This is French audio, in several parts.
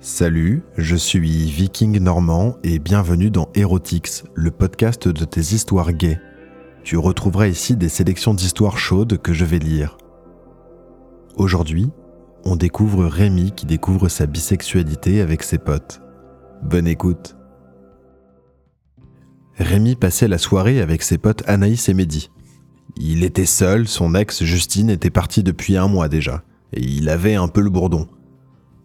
Salut, je suis Viking Normand et bienvenue dans Erotix, le podcast de tes histoires gays. Tu retrouveras ici des sélections d'histoires chaudes que je vais lire. Aujourd'hui, on découvre Rémi qui découvre sa bisexualité avec ses potes. Bonne écoute. Rémi passait la soirée avec ses potes Anaïs et Mehdi. Il était seul, son ex Justine était partie depuis un mois déjà, et il avait un peu le bourdon.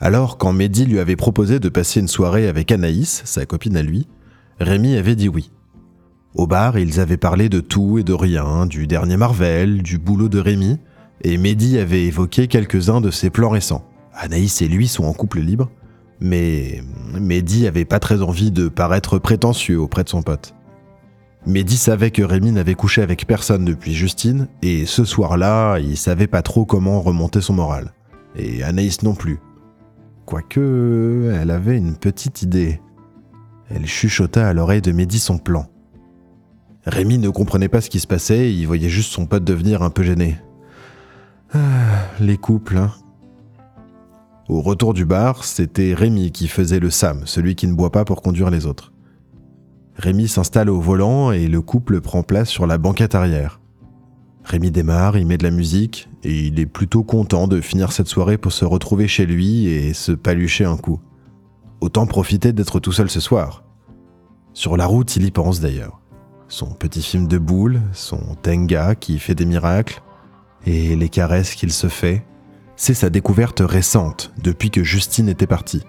Alors, quand Mehdi lui avait proposé de passer une soirée avec Anaïs, sa copine à lui, Rémi avait dit oui. Au bar, ils avaient parlé de tout et de rien, du dernier Marvel, du boulot de Rémi, et Mehdi avait évoqué quelques-uns de ses plans récents. Anaïs et lui sont en couple libre, mais Mehdi avait pas très envie de paraître prétentieux auprès de son pote. Mehdi savait que Rémi n'avait couché avec personne depuis Justine, et ce soir-là, il savait pas trop comment remonter son moral. Et Anaïs non plus. Quoique, elle avait une petite idée. Elle chuchota à l'oreille de Mehdi son plan. Rémi ne comprenait pas ce qui se passait, il voyait juste son pote devenir un peu gêné. Ah, les couples, hein. Au retour du bar, c'était Rémi qui faisait le Sam, celui qui ne boit pas pour conduire les autres. Rémi s'installe au volant et le couple prend place sur la banquette arrière. Rémi démarre, il met de la musique et il est plutôt content de finir cette soirée pour se retrouver chez lui et se palucher un coup. Autant profiter d'être tout seul ce soir. Sur la route, il y pense d'ailleurs. Son petit film de boule, son tenga qui fait des miracles et les caresses qu'il se fait, c'est sa découverte récente depuis que Justine était partie.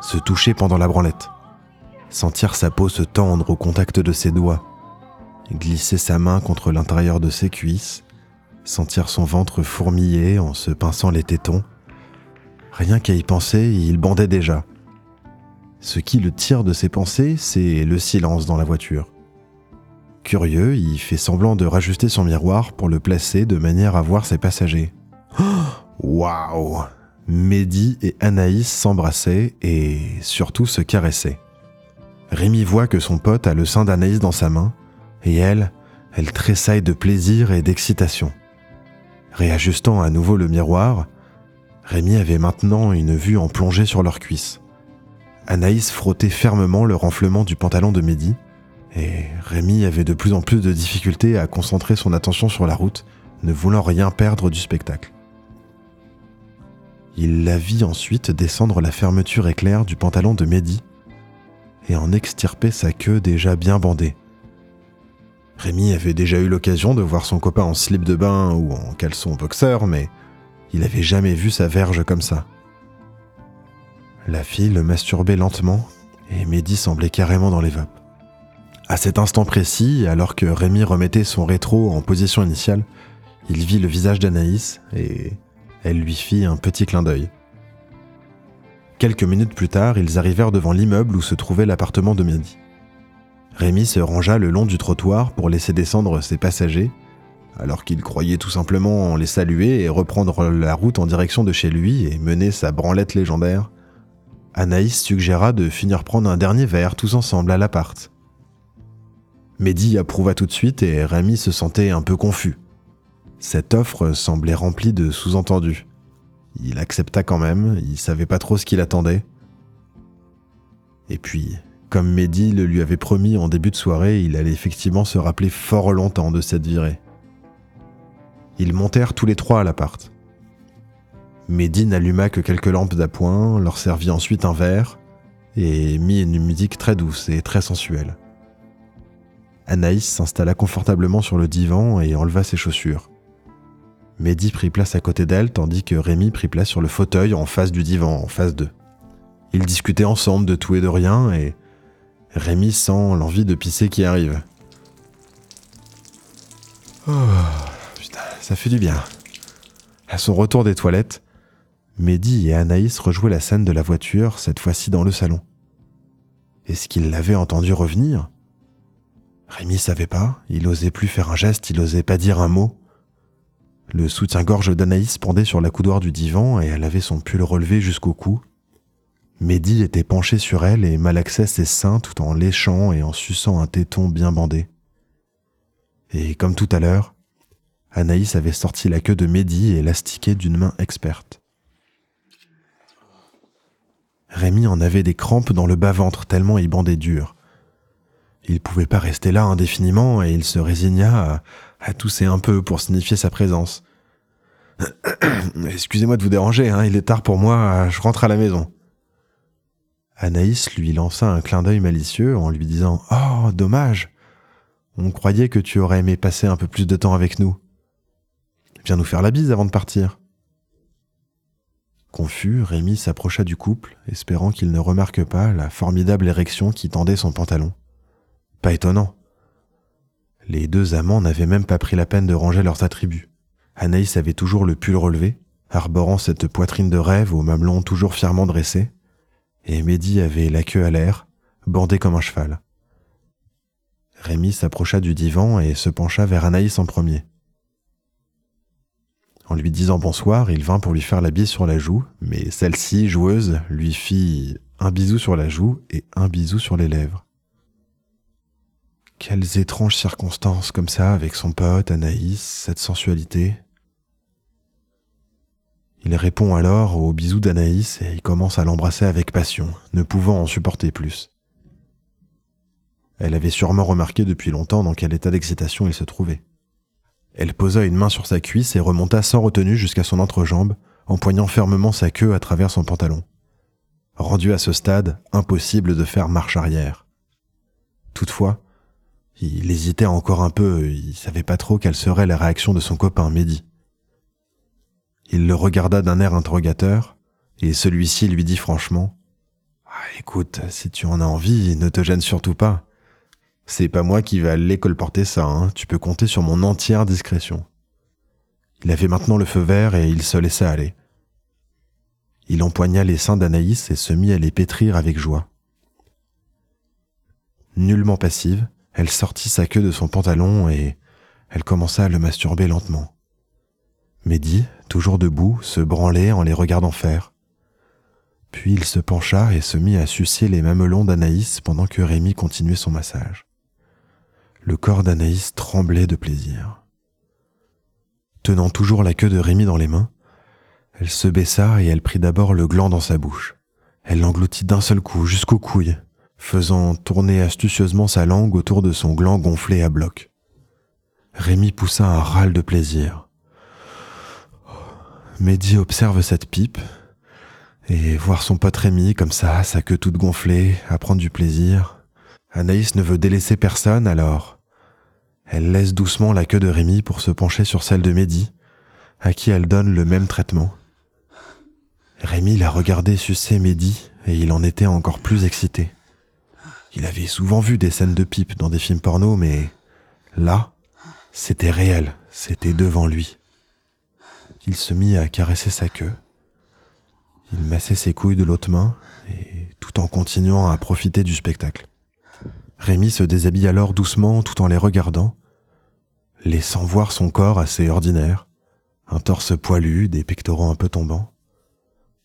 Se toucher pendant la branlette. Sentir sa peau se tendre au contact de ses doigts glisser sa main contre l'intérieur de ses cuisses, sentir son ventre fourmiller en se pinçant les tétons. Rien qu'à y penser, il bandait déjà. Ce qui le tire de ses pensées, c'est le silence dans la voiture. Curieux, il fait semblant de rajuster son miroir pour le placer de manière à voir ses passagers. Waouh Mehdi et Anaïs s'embrassaient et surtout se caressaient. Rémi voit que son pote a le sein d'Anaïs dans sa main et elle, elle tressaille de plaisir et d'excitation. Réajustant à nouveau le miroir, Rémi avait maintenant une vue en plongée sur leurs cuisses. Anaïs frottait fermement le renflement du pantalon de Mehdi, et Rémi avait de plus en plus de difficultés à concentrer son attention sur la route, ne voulant rien perdre du spectacle. Il la vit ensuite descendre la fermeture éclair du pantalon de Mehdi et en extirper sa queue déjà bien bandée. Rémi avait déjà eu l'occasion de voir son copain en slip de bain ou en caleçon boxeur, mais il avait jamais vu sa verge comme ça. La fille le masturbait lentement et Mehdi semblait carrément dans les vapes. À cet instant précis, alors que Rémi remettait son rétro en position initiale, il vit le visage d'Anaïs et elle lui fit un petit clin d'œil. Quelques minutes plus tard, ils arrivèrent devant l'immeuble où se trouvait l'appartement de Mehdi. Rémi se rangea le long du trottoir pour laisser descendre ses passagers, alors qu'il croyait tout simplement les saluer et reprendre la route en direction de chez lui et mener sa branlette légendaire. Anaïs suggéra de finir prendre un dernier verre tous ensemble à l'appart. Mehdi approuva tout de suite et Rémi se sentait un peu confus. Cette offre semblait remplie de sous-entendus. Il accepta quand même, il savait pas trop ce qu'il attendait. Et puis, comme Mehdi le lui avait promis en début de soirée, il allait effectivement se rappeler fort longtemps de cette virée. Ils montèrent tous les trois à l'appart. Mehdi n'alluma que quelques lampes d'appoint, leur servit ensuite un verre et mit une musique très douce et très sensuelle. Anaïs s'installa confortablement sur le divan et enleva ses chaussures. Mehdi prit place à côté d'elle tandis que Rémi prit place sur le fauteuil en face du divan, en face d'eux. Ils discutaient ensemble de tout et de rien et Rémi sent l'envie de pisser qui arrive. Oh, putain, ça fait du bien. À son retour des toilettes, Mehdi et Anaïs rejouaient la scène de la voiture, cette fois-ci dans le salon. Est-ce qu'il l'avait entendu revenir? Rémi savait pas, il osait plus faire un geste, il osait pas dire un mot. Le soutien-gorge d'Anaïs pendait sur la coudoir du divan et elle avait son pull relevé jusqu'au cou, Mehdi était penché sur elle et malaxait ses seins tout en léchant et en suçant un téton bien bandé. Et comme tout à l'heure, Anaïs avait sorti la queue de Mehdi et l'astiquait d'une main experte. Rémi en avait des crampes dans le bas-ventre tellement il bandait dur. Il pouvait pas rester là indéfiniment et il se résigna à, à tousser un peu pour signifier sa présence. Excusez-moi de vous déranger, hein, il est tard pour moi, je rentre à la maison. Anaïs lui lança un clin d'œil malicieux en lui disant Oh, dommage On croyait que tu aurais aimé passer un peu plus de temps avec nous. Viens nous faire la bise avant de partir. Confus, Rémi s'approcha du couple, espérant qu'il ne remarque pas la formidable érection qui tendait son pantalon. Pas étonnant. Les deux amants n'avaient même pas pris la peine de ranger leurs attributs. Anaïs avait toujours le pull relevé, arborant cette poitrine de rêve au mamelon toujours fièrement dressé, et Mehdi avait la queue à l'air, bandé comme un cheval. Rémi s'approcha du divan et se pencha vers Anaïs en premier. En lui disant bonsoir, il vint pour lui faire la bise sur la joue, mais celle-ci, joueuse, lui fit un bisou sur la joue et un bisou sur les lèvres. Quelles étranges circonstances comme ça avec son pote, Anaïs, cette sensualité. Il répond alors au bisou d'Anaïs et commence à l'embrasser avec passion, ne pouvant en supporter plus. Elle avait sûrement remarqué depuis longtemps dans quel état d'excitation il se trouvait. Elle posa une main sur sa cuisse et remonta sans retenue jusqu'à son entrejambe, empoignant fermement sa queue à travers son pantalon. Rendu à ce stade, impossible de faire marche arrière. Toutefois, il hésitait encore un peu, il savait pas trop quelle serait la réaction de son copain Mehdi. Il le regarda d'un air interrogateur, et celui-ci lui dit franchement ah, Écoute, si tu en as envie, ne te gêne surtout pas. C'est pas moi qui vais à l'école porter ça, hein. tu peux compter sur mon entière discrétion. Il avait maintenant le feu vert et il se laissa aller. Il empoigna les seins d'Anaïs et se mit à les pétrir avec joie. Nullement passive, elle sortit sa queue de son pantalon et elle commença à le masturber lentement. Mehdi, toujours debout, se branlait en les regardant faire. Puis il se pencha et se mit à sucer les mamelons d'Anaïs pendant que Rémi continuait son massage. Le corps d'Anaïs tremblait de plaisir. Tenant toujours la queue de Rémi dans les mains, elle se baissa et elle prit d'abord le gland dans sa bouche. Elle l'engloutit d'un seul coup jusqu'aux couilles, faisant tourner astucieusement sa langue autour de son gland gonflé à bloc. Rémi poussa un râle de plaisir. Mehdi observe cette pipe et voir son pote Rémi comme ça, sa queue toute gonflée, à prendre du plaisir. Anaïs ne veut délaisser personne alors. Elle laisse doucement la queue de Rémi pour se pencher sur celle de Mehdi, à qui elle donne le même traitement. Rémi l'a regardé sucer Mehdi et il en était encore plus excité. Il avait souvent vu des scènes de pipe dans des films porno, mais là, c'était réel, c'était devant lui. Il se mit à caresser sa queue. Il massait ses couilles de l'autre main, et tout en continuant à profiter du spectacle. Rémi se déshabille alors doucement tout en les regardant, laissant voir son corps assez ordinaire, un torse poilu, des pectoraux un peu tombants.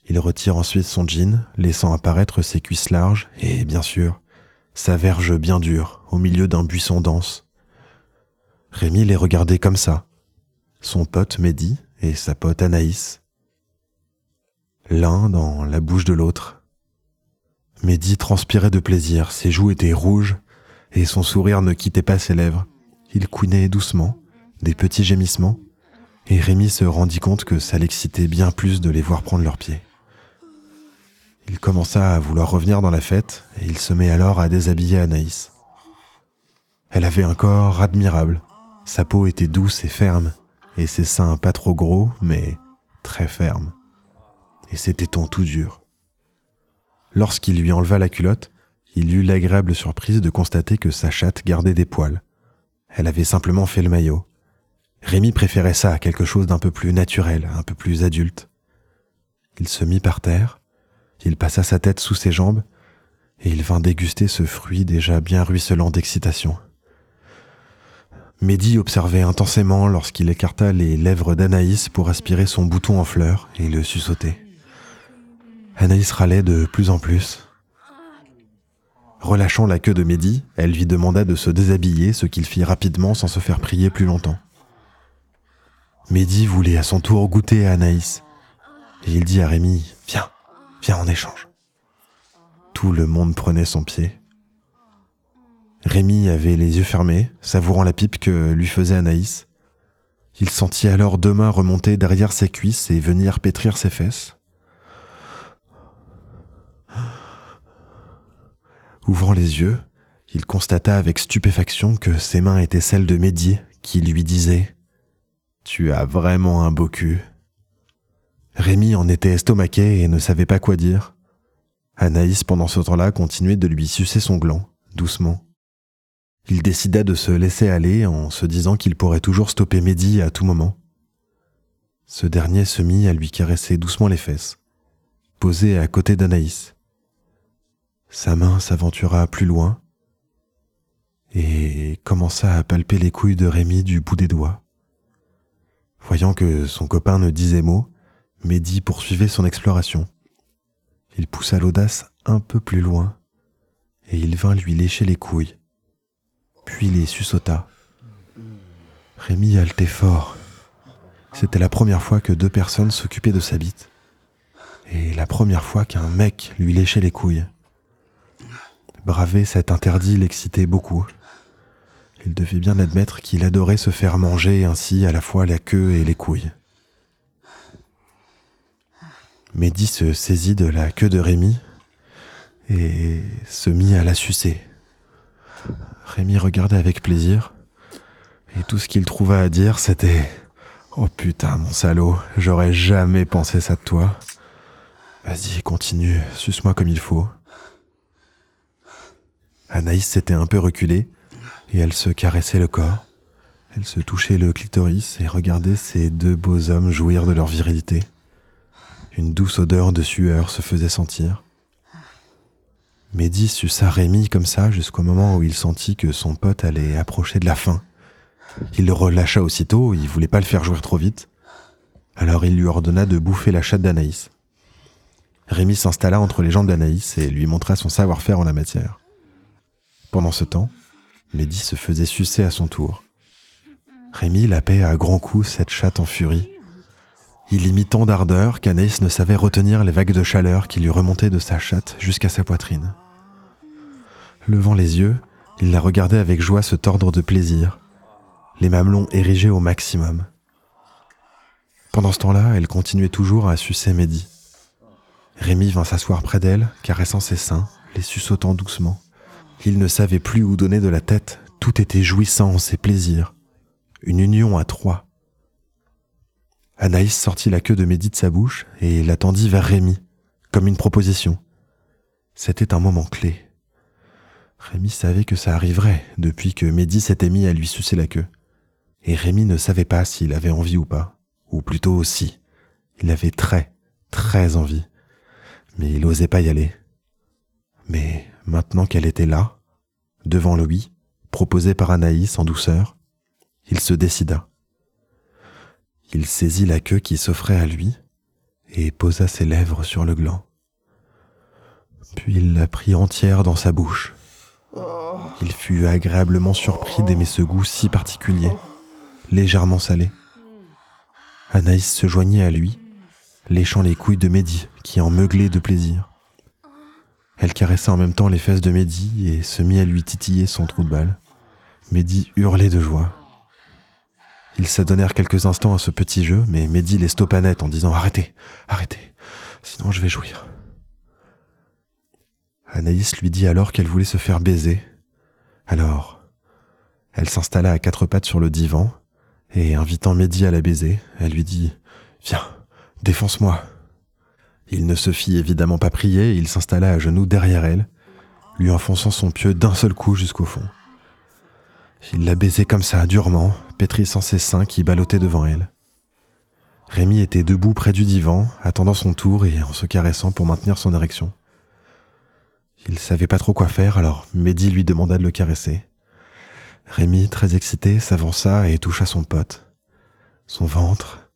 Il retire ensuite son jean, laissant apparaître ses cuisses larges et, bien sûr, sa verge bien dure au milieu d'un buisson dense. Rémi les regardait comme ça. Son pote Mehdi, et sa pote Anaïs, l'un dans la bouche de l'autre. Mehdi transpirait de plaisir, ses joues étaient rouges et son sourire ne quittait pas ses lèvres. Il couinait doucement, des petits gémissements, et Rémi se rendit compte que ça l'excitait bien plus de les voir prendre leurs pieds. Il commença à vouloir revenir dans la fête et il se met alors à déshabiller Anaïs. Elle avait un corps admirable, sa peau était douce et ferme, et ses seins pas trop gros, mais très fermes, et ses tétons tout durs. Lorsqu'il lui enleva la culotte, il eut l'agréable surprise de constater que sa chatte gardait des poils. Elle avait simplement fait le maillot. Rémi préférait ça à quelque chose d'un peu plus naturel, un peu plus adulte. Il se mit par terre, il passa sa tête sous ses jambes, et il vint déguster ce fruit déjà bien ruisselant d'excitation. Mehdi observait intensément lorsqu'il écarta les lèvres d'Anaïs pour aspirer son bouton en fleurs et le sussauter. Anaïs râlait de plus en plus. Relâchant la queue de Mehdi, elle lui demanda de se déshabiller, ce qu'il fit rapidement sans se faire prier plus longtemps. Mehdi voulait à son tour goûter Anaïs, et il dit à Rémi Viens, viens en échange. Tout le monde prenait son pied. Rémi avait les yeux fermés, savourant la pipe que lui faisait Anaïs. Il sentit alors deux mains remonter derrière ses cuisses et venir pétrir ses fesses. Ouvrant les yeux, il constata avec stupéfaction que ses mains étaient celles de Mehdi, qui lui disait Tu as vraiment un beau cul. Rémi en était estomaqué et ne savait pas quoi dire. Anaïs, pendant ce temps-là, continuait de lui sucer son gland, doucement. Il décida de se laisser aller en se disant qu'il pourrait toujours stopper Mehdi à tout moment. Ce dernier se mit à lui caresser doucement les fesses, posé à côté d'Anaïs. Sa main s'aventura plus loin et commença à palper les couilles de Rémi du bout des doigts. Voyant que son copain ne disait mot, Mehdi poursuivait son exploration. Il poussa l'audace un peu plus loin et il vint lui lécher les couilles, puis les suçota. Rémi haletait fort. C'était la première fois que deux personnes s'occupaient de sa bite et la première fois qu'un mec lui léchait les couilles. Braver cet interdit l'excitait beaucoup. Il devait bien admettre qu'il adorait se faire manger ainsi à la fois la queue et les couilles. Mehdi se saisit de la queue de Rémi et se mit à la sucer. Rémi regardait avec plaisir et tout ce qu'il trouva à dire c'était Oh putain mon salaud, j'aurais jamais pensé ça de toi. Vas-y, continue, suce-moi comme il faut. Anaïs s'était un peu reculée et elle se caressait le corps. Elle se touchait le clitoris et regardait ces deux beaux hommes jouir de leur virilité. Une douce odeur de sueur se faisait sentir. Mehdi suça Rémi comme ça jusqu'au moment où il sentit que son pote allait approcher de la fin. Il le relâcha aussitôt, il voulait pas le faire jouer trop vite. Alors il lui ordonna de bouffer la chatte d'Anaïs. Rémi s'installa entre les jambes d'Anaïs et lui montra son savoir-faire en la matière. Pendant ce temps, Mehdi se faisait sucer à son tour. Rémi lapait à grands coups cette chatte en furie. Il y mit tant d'ardeur qu'Anaïs ne savait retenir les vagues de chaleur qui lui remontaient de sa chatte jusqu'à sa poitrine. Levant les yeux, il la regardait avec joie se tordre de plaisir, les mamelons érigés au maximum. Pendant ce temps-là, elle continuait toujours à sucer Mehdi. Rémi vint s'asseoir près d'elle, caressant ses seins, les suçotant doucement. Il ne savait plus où donner de la tête, tout était jouissance et plaisir. Une union à trois. Anaïs sortit la queue de Mehdi de sa bouche et l'attendit vers Rémi, comme une proposition. C'était un moment clé. Rémi savait que ça arriverait depuis que Mehdi s'était mis à lui sucer la queue. Et Rémi ne savait pas s'il avait envie ou pas, ou plutôt aussi. Il avait très, très envie, mais il n'osait pas y aller. Mais maintenant qu'elle était là, devant lui, proposée par Anaïs en douceur, il se décida. Il saisit la queue qui s'offrait à lui et posa ses lèvres sur le gland. Puis il la prit entière dans sa bouche. Il fut agréablement surpris d'aimer ce goût si particulier, légèrement salé. Anaïs se joignait à lui, léchant les couilles de Mehdi qui en meuglaient de plaisir. Elle caressa en même temps les fesses de Mehdi et se mit à lui titiller son trou de balle. Mehdi hurlait de joie. Ils s'adonnèrent quelques instants à ce petit jeu, mais Mehdi les stoppa net en disant Arrêtez, arrêtez, sinon je vais jouir. Anaïs lui dit alors qu'elle voulait se faire baiser. Alors, elle s'installa à quatre pattes sur le divan, et invitant Mehdi à la baiser, elle lui dit Viens, défonce-moi. Il ne se fit évidemment pas prier, il s'installa à genoux derrière elle, lui enfonçant son pieu d'un seul coup jusqu'au fond. Il la baisait comme ça, durement, pétrissant ses seins qui ballottaient devant elle. Rémi était debout près du divan, attendant son tour et en se caressant pour maintenir son érection. Il savait pas trop quoi faire, alors Mehdi lui demanda de le caresser. Rémi, très excité, s'avança et toucha son pote. Son ventre,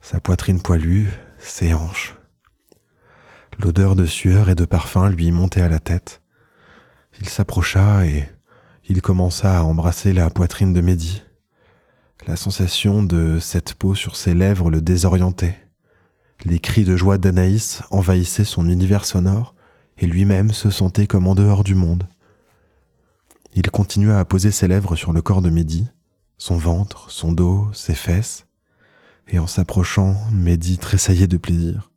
sa poitrine poilue, ses hanches. L'odeur de sueur et de parfum lui montait à la tête. Il s'approcha et il commença à embrasser la poitrine de Mehdi. La sensation de cette peau sur ses lèvres le désorientait. Les cris de joie d'Anaïs envahissaient son univers sonore et lui-même se sentait comme en dehors du monde. Il continua à poser ses lèvres sur le corps de Mehdi, son ventre, son dos, ses fesses, et en s'approchant, Mehdi tressaillait de plaisir.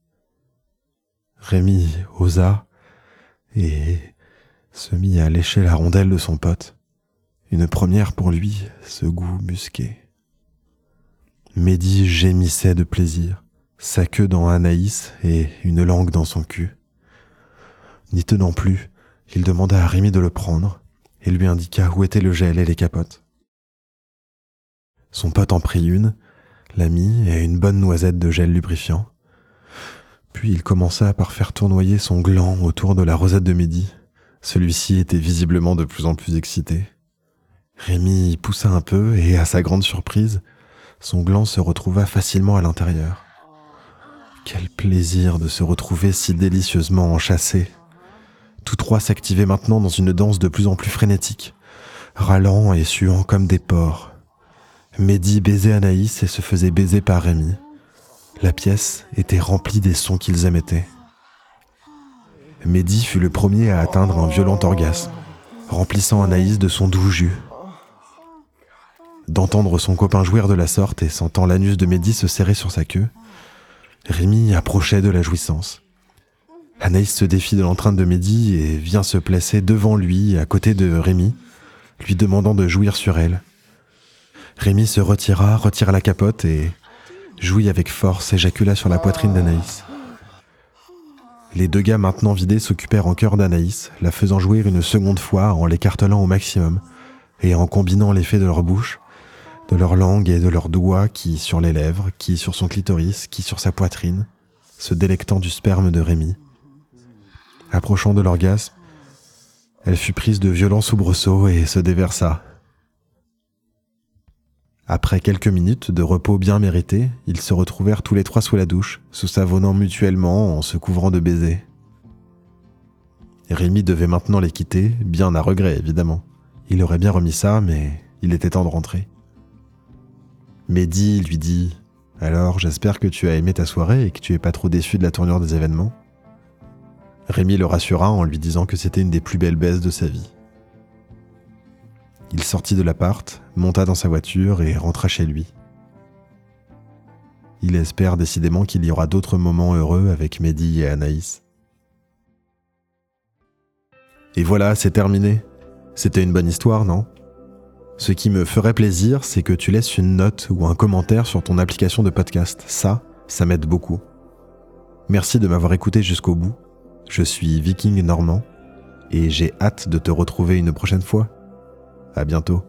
Rémi osa et se mit à lécher la rondelle de son pote. Une première pour lui, ce goût musqué. Mehdi gémissait de plaisir, sa queue dans Anaïs et une langue dans son cul. N'y tenant plus, il demanda à Rémi de le prendre et lui indiqua où étaient le gel et les capotes. Son pote en prit une, la mit et une bonne noisette de gel lubrifiant. Puis il commença par faire tournoyer son gland autour de la rosette de midi. Celui-ci était visiblement de plus en plus excité. Rémi poussa un peu et, à sa grande surprise, son gland se retrouva facilement à l'intérieur. Quel plaisir de se retrouver si délicieusement enchâssés. Tous trois s'activaient maintenant dans une danse de plus en plus frénétique, râlant et suant comme des porcs. Mehdi baisait Anaïs et se faisait baiser par Rémi. La pièce était remplie des sons qu'ils émettaient. Mehdi fut le premier à atteindre un violent orgasme, remplissant Anaïs de son doux jus. D'entendre son copain jouir de la sorte et sentant l'anus de Mehdi se serrer sur sa queue, Rémi approchait de la jouissance. Anaïs se défie de l'entrainte de Mehdi et vient se placer devant lui, à côté de Rémi, lui demandant de jouir sur elle. Rémi se retira, retira la capote et jouit avec force, éjacula sur la poitrine d'Anaïs. Les deux gars maintenant vidés s'occupèrent en cœur d'Anaïs, la faisant jouir une seconde fois en l'écartelant au maximum et en combinant l'effet de leur bouche, de leur langue et de leurs doigts qui sur les lèvres, qui sur son clitoris, qui sur sa poitrine, se délectant du sperme de Rémi. Approchant de l'orgasme, elle fut prise de violents soubresauts et se déversa. Après quelques minutes de repos bien mérité, ils se retrouvèrent tous les trois sous la douche, se savonnant mutuellement en se couvrant de baisers. Rémi devait maintenant les quitter, bien à regret évidemment. Il aurait bien remis ça, mais il était temps de rentrer. Mehdi lui dit Alors, j'espère que tu as aimé ta soirée et que tu es pas trop déçu de la tournure des événements. Rémi le rassura en lui disant que c'était une des plus belles baisses de sa vie. Il sortit de l'appart, monta dans sa voiture et rentra chez lui. Il espère décidément qu'il y aura d'autres moments heureux avec Mehdi et Anaïs. Et voilà, c'est terminé. C'était une bonne histoire, non? Ce qui me ferait plaisir, c'est que tu laisses une note ou un commentaire sur ton application de podcast. Ça, ça m'aide beaucoup. Merci de m'avoir écouté jusqu'au bout. Je suis Viking Normand et j'ai hâte de te retrouver une prochaine fois. À bientôt.